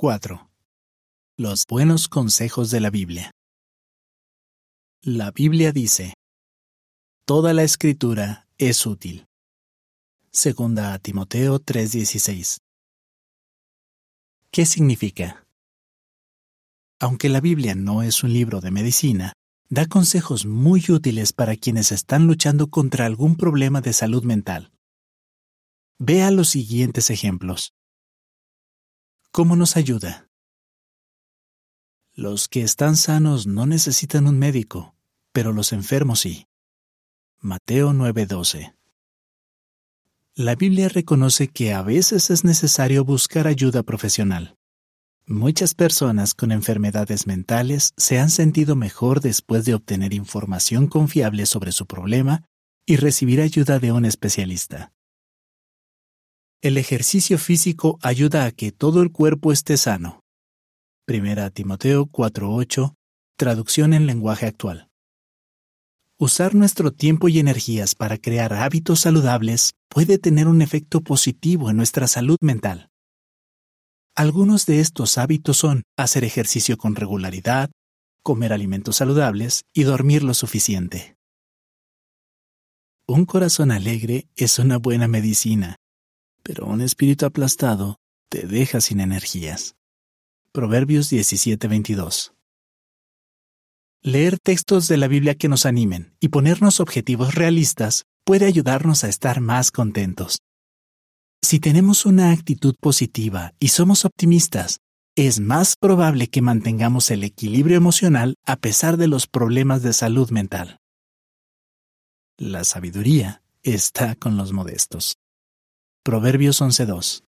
4. Los buenos consejos de la Biblia. La Biblia dice, Toda la escritura es útil. Segunda Timoteo 3:16. ¿Qué significa? Aunque la Biblia no es un libro de medicina, da consejos muy útiles para quienes están luchando contra algún problema de salud mental. Vea los siguientes ejemplos. ¿Cómo nos ayuda? Los que están sanos no necesitan un médico, pero los enfermos sí. Mateo 9:12 La Biblia reconoce que a veces es necesario buscar ayuda profesional. Muchas personas con enfermedades mentales se han sentido mejor después de obtener información confiable sobre su problema y recibir ayuda de un especialista. El ejercicio físico ayuda a que todo el cuerpo esté sano. Primera Timoteo 4:8, traducción en lenguaje actual. Usar nuestro tiempo y energías para crear hábitos saludables puede tener un efecto positivo en nuestra salud mental. Algunos de estos hábitos son hacer ejercicio con regularidad, comer alimentos saludables y dormir lo suficiente. Un corazón alegre es una buena medicina, pero un espíritu aplastado te deja sin energías. Proverbios 17:22 Leer textos de la Biblia que nos animen y ponernos objetivos realistas puede ayudarnos a estar más contentos. Si tenemos una actitud positiva y somos optimistas, es más probable que mantengamos el equilibrio emocional a pesar de los problemas de salud mental. La sabiduría está con los modestos. Proverbios 11.2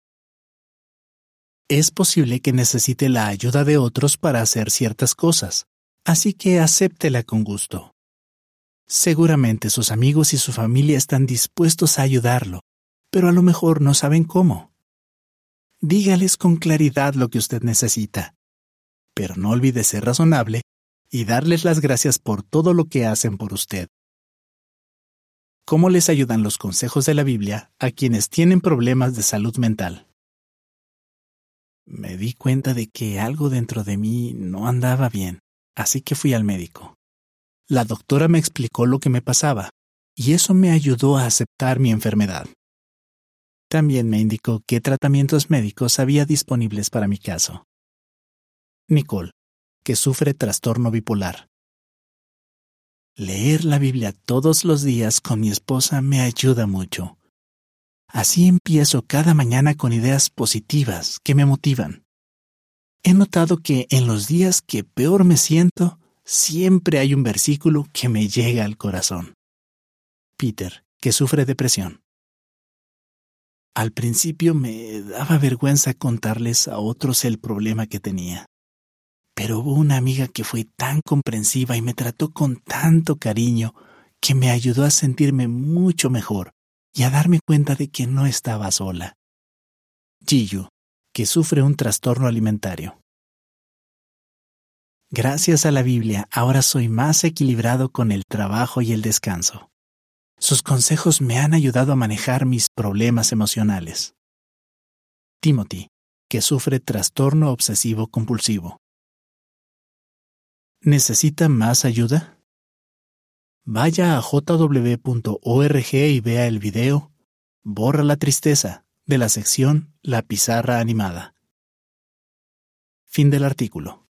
Es posible que necesite la ayuda de otros para hacer ciertas cosas, así que acéptela con gusto. Seguramente sus amigos y su familia están dispuestos a ayudarlo, pero a lo mejor no saben cómo. Dígales con claridad lo que usted necesita, pero no olvide ser razonable y darles las gracias por todo lo que hacen por usted. ¿Cómo les ayudan los consejos de la Biblia a quienes tienen problemas de salud mental? Me di cuenta de que algo dentro de mí no andaba bien, así que fui al médico. La doctora me explicó lo que me pasaba, y eso me ayudó a aceptar mi enfermedad. También me indicó qué tratamientos médicos había disponibles para mi caso. Nicole, que sufre trastorno bipolar. Leer la Biblia todos los días con mi esposa me ayuda mucho. Así empiezo cada mañana con ideas positivas que me motivan. He notado que en los días que peor me siento, siempre hay un versículo que me llega al corazón. Peter, que sufre depresión. Al principio me daba vergüenza contarles a otros el problema que tenía. Pero hubo una amiga que fue tan comprensiva y me trató con tanto cariño que me ayudó a sentirme mucho mejor y a darme cuenta de que no estaba sola. Giyu, que sufre un trastorno alimentario. Gracias a la Biblia, ahora soy más equilibrado con el trabajo y el descanso. Sus consejos me han ayudado a manejar mis problemas emocionales. Timothy, que sufre trastorno obsesivo compulsivo. ¿Necesita más ayuda? Vaya a jw.org y vea el video Borra la tristeza de la sección La pizarra animada. Fin del artículo.